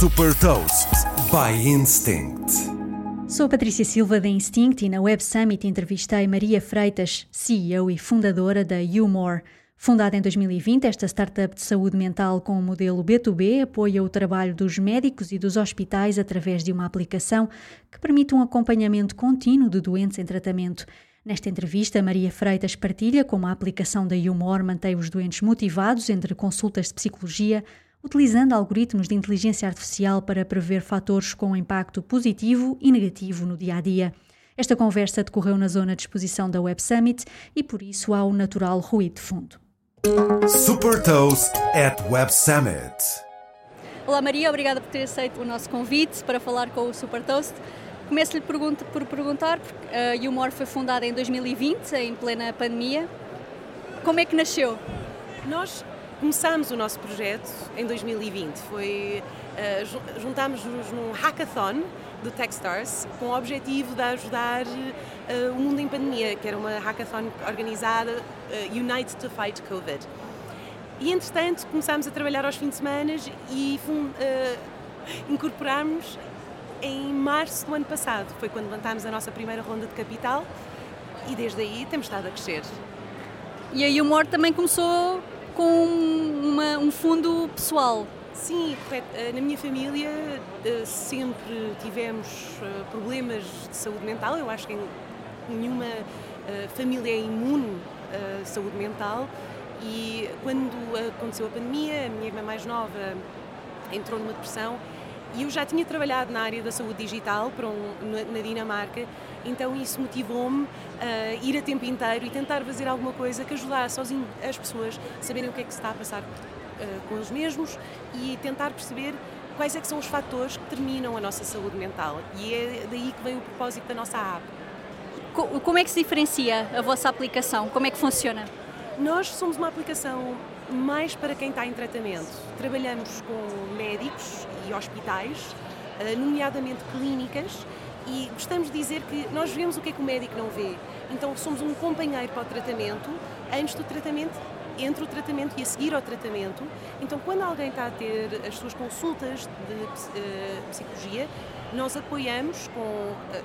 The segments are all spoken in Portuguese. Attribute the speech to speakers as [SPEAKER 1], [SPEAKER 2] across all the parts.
[SPEAKER 1] Super Toast by Instinct.
[SPEAKER 2] Sou Patrícia Silva da Instinct e na Web Summit entrevistei Maria Freitas, CEO e fundadora da YouMore. Fundada em 2020, esta startup de saúde mental com o modelo B2B apoia o trabalho dos médicos e dos hospitais através de uma aplicação que permite um acompanhamento contínuo de doentes em tratamento. Nesta entrevista, Maria Freitas partilha como a aplicação da YouMore mantém os doentes motivados entre consultas de psicologia, utilizando algoritmos de inteligência artificial para prever fatores com impacto positivo e negativo no dia a dia. Esta conversa decorreu na zona de exposição da Web Summit e por isso há o natural ruído de fundo.
[SPEAKER 1] Super Toast at Web Summit.
[SPEAKER 3] Olá Maria, obrigada por ter aceito o nosso convite para falar com o Super Toast. Começo-lhe por perguntar, porque a Humor foi fundada em 2020, em plena pandemia. Como é que nasceu?
[SPEAKER 4] Nós começámos o nosso projeto em 2020. Foi, uh, juntámos-nos num hackathon do Techstars com o objetivo de ajudar uh, o mundo em pandemia, que era uma hackathon organizada uh, Unite to Fight COVID. E entretanto começámos a trabalhar aos fins de semana e uh, incorporámos em março do ano passado. Foi quando levantámos a nossa primeira ronda de capital e desde aí temos estado a crescer.
[SPEAKER 3] E a Humor também começou com uma, um fundo pessoal.
[SPEAKER 4] Sim, correto. Eh, na minha família eh, sempre tivemos eh, problemas de saúde mental. Eu acho que nenhuma família é imune à saúde mental. E quando aconteceu a pandemia, a minha irmã mais nova entrou numa depressão e eu já tinha trabalhado na área da saúde digital para um, na Dinamarca, então isso motivou-me a ir a tempo inteiro e tentar fazer alguma coisa que ajudasse as pessoas a saberem o que é que se está a passar uh, com os mesmos e tentar perceber quais é que são os fatores que determinam a nossa saúde mental. E é daí que vem o propósito da nossa app.
[SPEAKER 3] Como é que se diferencia a vossa aplicação? Como é que funciona?
[SPEAKER 4] Nós somos uma aplicação mais para quem está em tratamento. Trabalhamos com médicos e hospitais, eh, nomeadamente clínicas, e gostamos de dizer que nós vemos o que é que o médico não vê. Então somos um companheiro para o tratamento, antes do tratamento, entre o tratamento e a seguir ao tratamento. Então quando alguém está a ter as suas consultas de uh, psicologia, nós apoiamos com uh,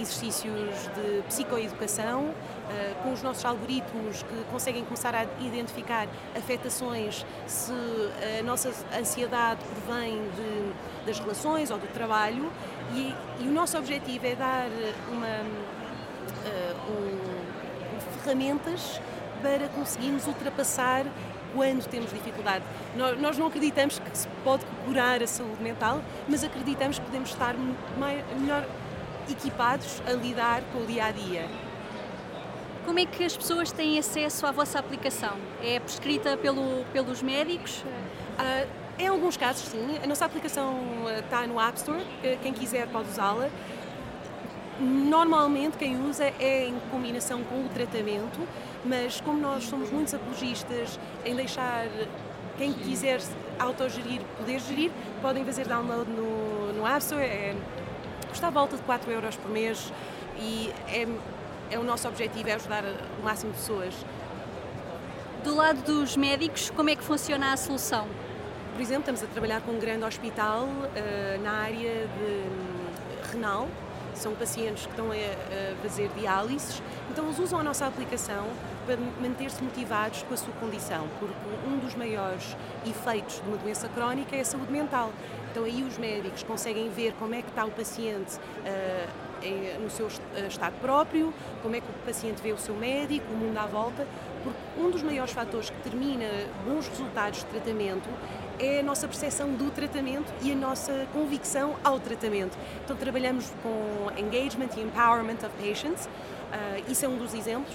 [SPEAKER 4] exercícios de psicoeducação, eh, com os nossos algoritmos que conseguem começar a identificar afetações, se a nossa ansiedade provém de, das relações ou do trabalho, e, e, o nosso objetivo é dar uma, eh, um, ferramentas para conseguirmos ultrapassar quando temos dificuldade. Nós, não acreditamos que se pode curar a saúde mental, mas acreditamos que podemos estar mais, melhor equipados a lidar com o dia a dia.
[SPEAKER 3] Como é que as pessoas têm acesso à vossa aplicação? É prescrita pelo, pelos médicos?
[SPEAKER 4] Uh, em alguns casos, sim. A nossa aplicação está no App Store, quem quiser pode usá-la. Normalmente quem usa é em combinação com o tratamento, mas como nós somos muitos apologistas em deixar quem quiser autogerir poder gerir, podem fazer download no, no App Store. É custa à volta de 4 euros por mês e é, é o nosso objetivo, é ajudar o máximo de pessoas.
[SPEAKER 3] Do lado dos médicos, como é que funciona a solução?
[SPEAKER 4] Por exemplo, estamos a trabalhar com um grande hospital uh, na área de um, renal, são pacientes que estão a, fazer diálises, então eles usam a nossa aplicação para manter-se motivados com a sua condição, porque um dos maiores efeitos de uma doença crónica é a saúde mental. Então aí os médicos conseguem ver como é que está o paciente uh, no seu eh, estado próprio, como é que o paciente vê o seu médico, o mundo à volta, porque um dos maiores fatores que determina bons resultados de tratamento é a nossa percepção do tratamento e a nossa convicção ao tratamento. Então trabalhamos com engagement e empowerment of patients, uh, isso é um dos exemplos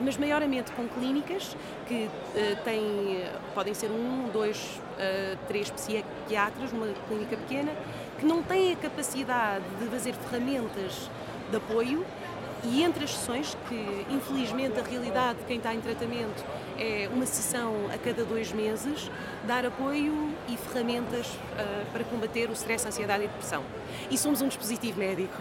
[SPEAKER 4] mas maiormente com clínicas que uh, têm, podem ser um, dois, uh, três psiquiatras numa clínica pequena, que não têm a capacidade de fazer ferramentas de apoio e entre as sessões, que infelizmente a realidade de quem está em tratamento é uma sessão a cada dois meses, dar apoio e ferramentas uh, para combater o stress, a ansiedade e a depressão. E somos um dispositivo médico.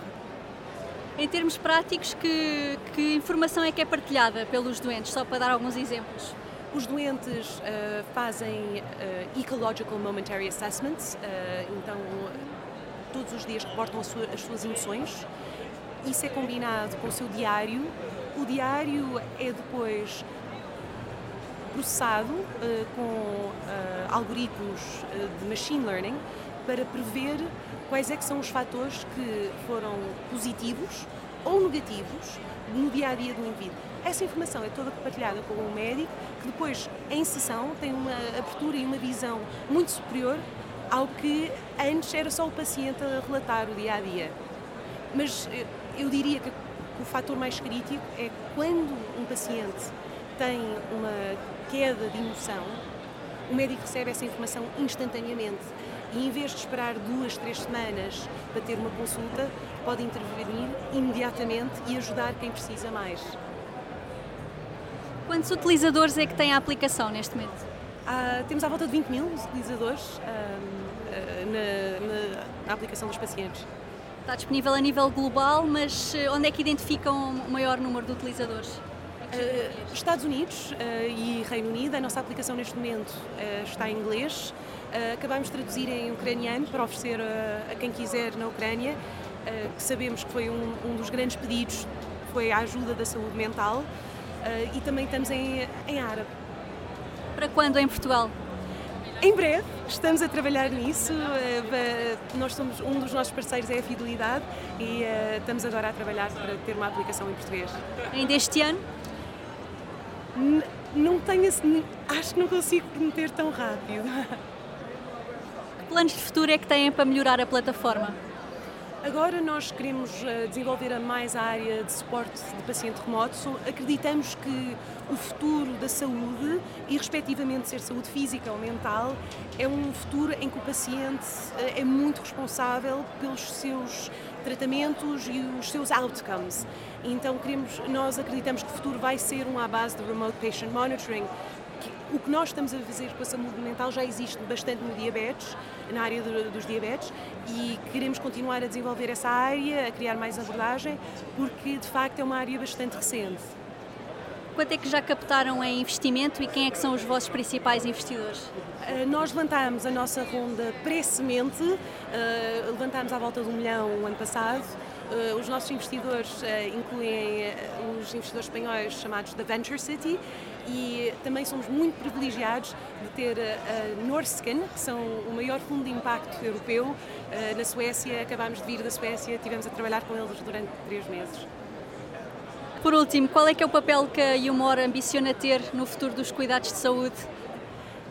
[SPEAKER 3] Em termos práticos, que, que informação é que é partilhada pelos doentes? Só para dar alguns exemplos.
[SPEAKER 4] Os doentes uh, fazem uh, Ecological Momentary Assessments, então todos os dias reportam as suas emoções. Isso é combinado com o seu diário. O diário é depois processado com algoritmos de machine learning para prever quais é que são os fatores que foram positivos ou negativos no dia a dia do indivíduo. Essa informação é toda partilhada com o médico, que depois, em sessão, tem uma abertura e uma visão muito superior ao que antes era só o paciente a relatar o dia a dia. Mas eh, eu diria que o fator mais crítico é quando um paciente tem uma queda de emoção, o médico recebe essa informação instantaneamente e em vez de esperar duas, três semanas para ter uma consulta, pode intervenir imediatamente e ajudar quem precisa mais.
[SPEAKER 3] Quantos utilizadores é que tem a aplicação neste momento?
[SPEAKER 4] Ah, temos à volta de 20 mil utilizadores ah, na, na, na, aplicação dos pacientes.
[SPEAKER 3] Está disponível a nível global, mas eh, onde é que identificam o maior número de utilizadores?
[SPEAKER 4] Uh, Estados Unidos uh, e Reino Unido, a nossa aplicação neste momento uh, está em inglês. acabamos de traduzir em ucraniano para oferecer a quem quiser na Ucrânia, que sabemos que foi um, um dos grandes pedidos, foi a ajuda da saúde mental. E também estamos em, em árabe.
[SPEAKER 3] Para quando em Portugal?
[SPEAKER 4] Em breve, estamos a trabalhar nisso. Nós somos um dos nossos parceiros é a Fidelidade e estamos agora a trabalhar para ter uma aplicação em português.
[SPEAKER 3] Ainda este ano?
[SPEAKER 4] Não tenho, acho que não consigo prometer tão rápido.
[SPEAKER 3] Que planos de futuro é que têm para melhorar a plataforma?
[SPEAKER 4] Agora nós queremos eh, desenvolver mais a área de suporte de paciente remoto. Acreditamos que o futuro da saúde, e respectivamente ser saúde física ou mental, é um futuro em que o paciente eh, é muito responsável pelos seus tratamentos e os seus outcomes. Então queremos, nós acreditamos que o futuro vai ser um à base de remote patient monitoring, o que nós estamos a fazer com a saúde mental já existe bastante no diabetes, na área do, dos diabetes, e queremos continuar a desenvolver essa área, a criar mais abordagem, porque de facto é uma área bastante recente.
[SPEAKER 3] Quanto é que já captaram em investimento e quem é que são os vossos principais investidores?
[SPEAKER 4] Uh, nós levantámos a nossa ronda pré-semente, uh, levantámos à volta de um milhão o ano passado, Uh, os nossos investidores incluem os investidores espanhóis chamados da Venture City e também somos muito privilegiados de ter a Norsken, que são o maior fundo de impacto europeu. Na Suécia, acabámos de vir da Suécia, tivemos a trabalhar com eles durante três meses.
[SPEAKER 3] Por último, qual é que é o papel que a Humor ambiciona ter no futuro dos cuidados de saúde?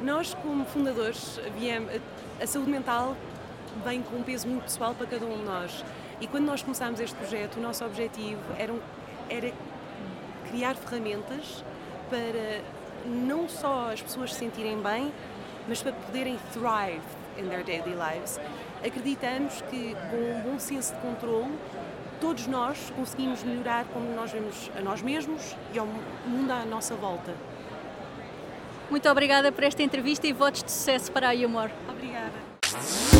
[SPEAKER 4] Nós, como fundadores, viemos, a saúde mental vem com um peso muito pessoal para cada um de nós. E quando nós começámos este projeto, o nosso objetivo era, era criar ferramentas para não só as pessoas se sentirem bem, mas para poderem thrive in their daily lives. Acreditamos que com um bom senso de controle, todos nós conseguimos melhorar como nós vemos a nós mesmos e ao mundo à nossa volta.
[SPEAKER 3] Muito obrigada por esta entrevista e votos de sucesso para a Humor.
[SPEAKER 4] Obrigada.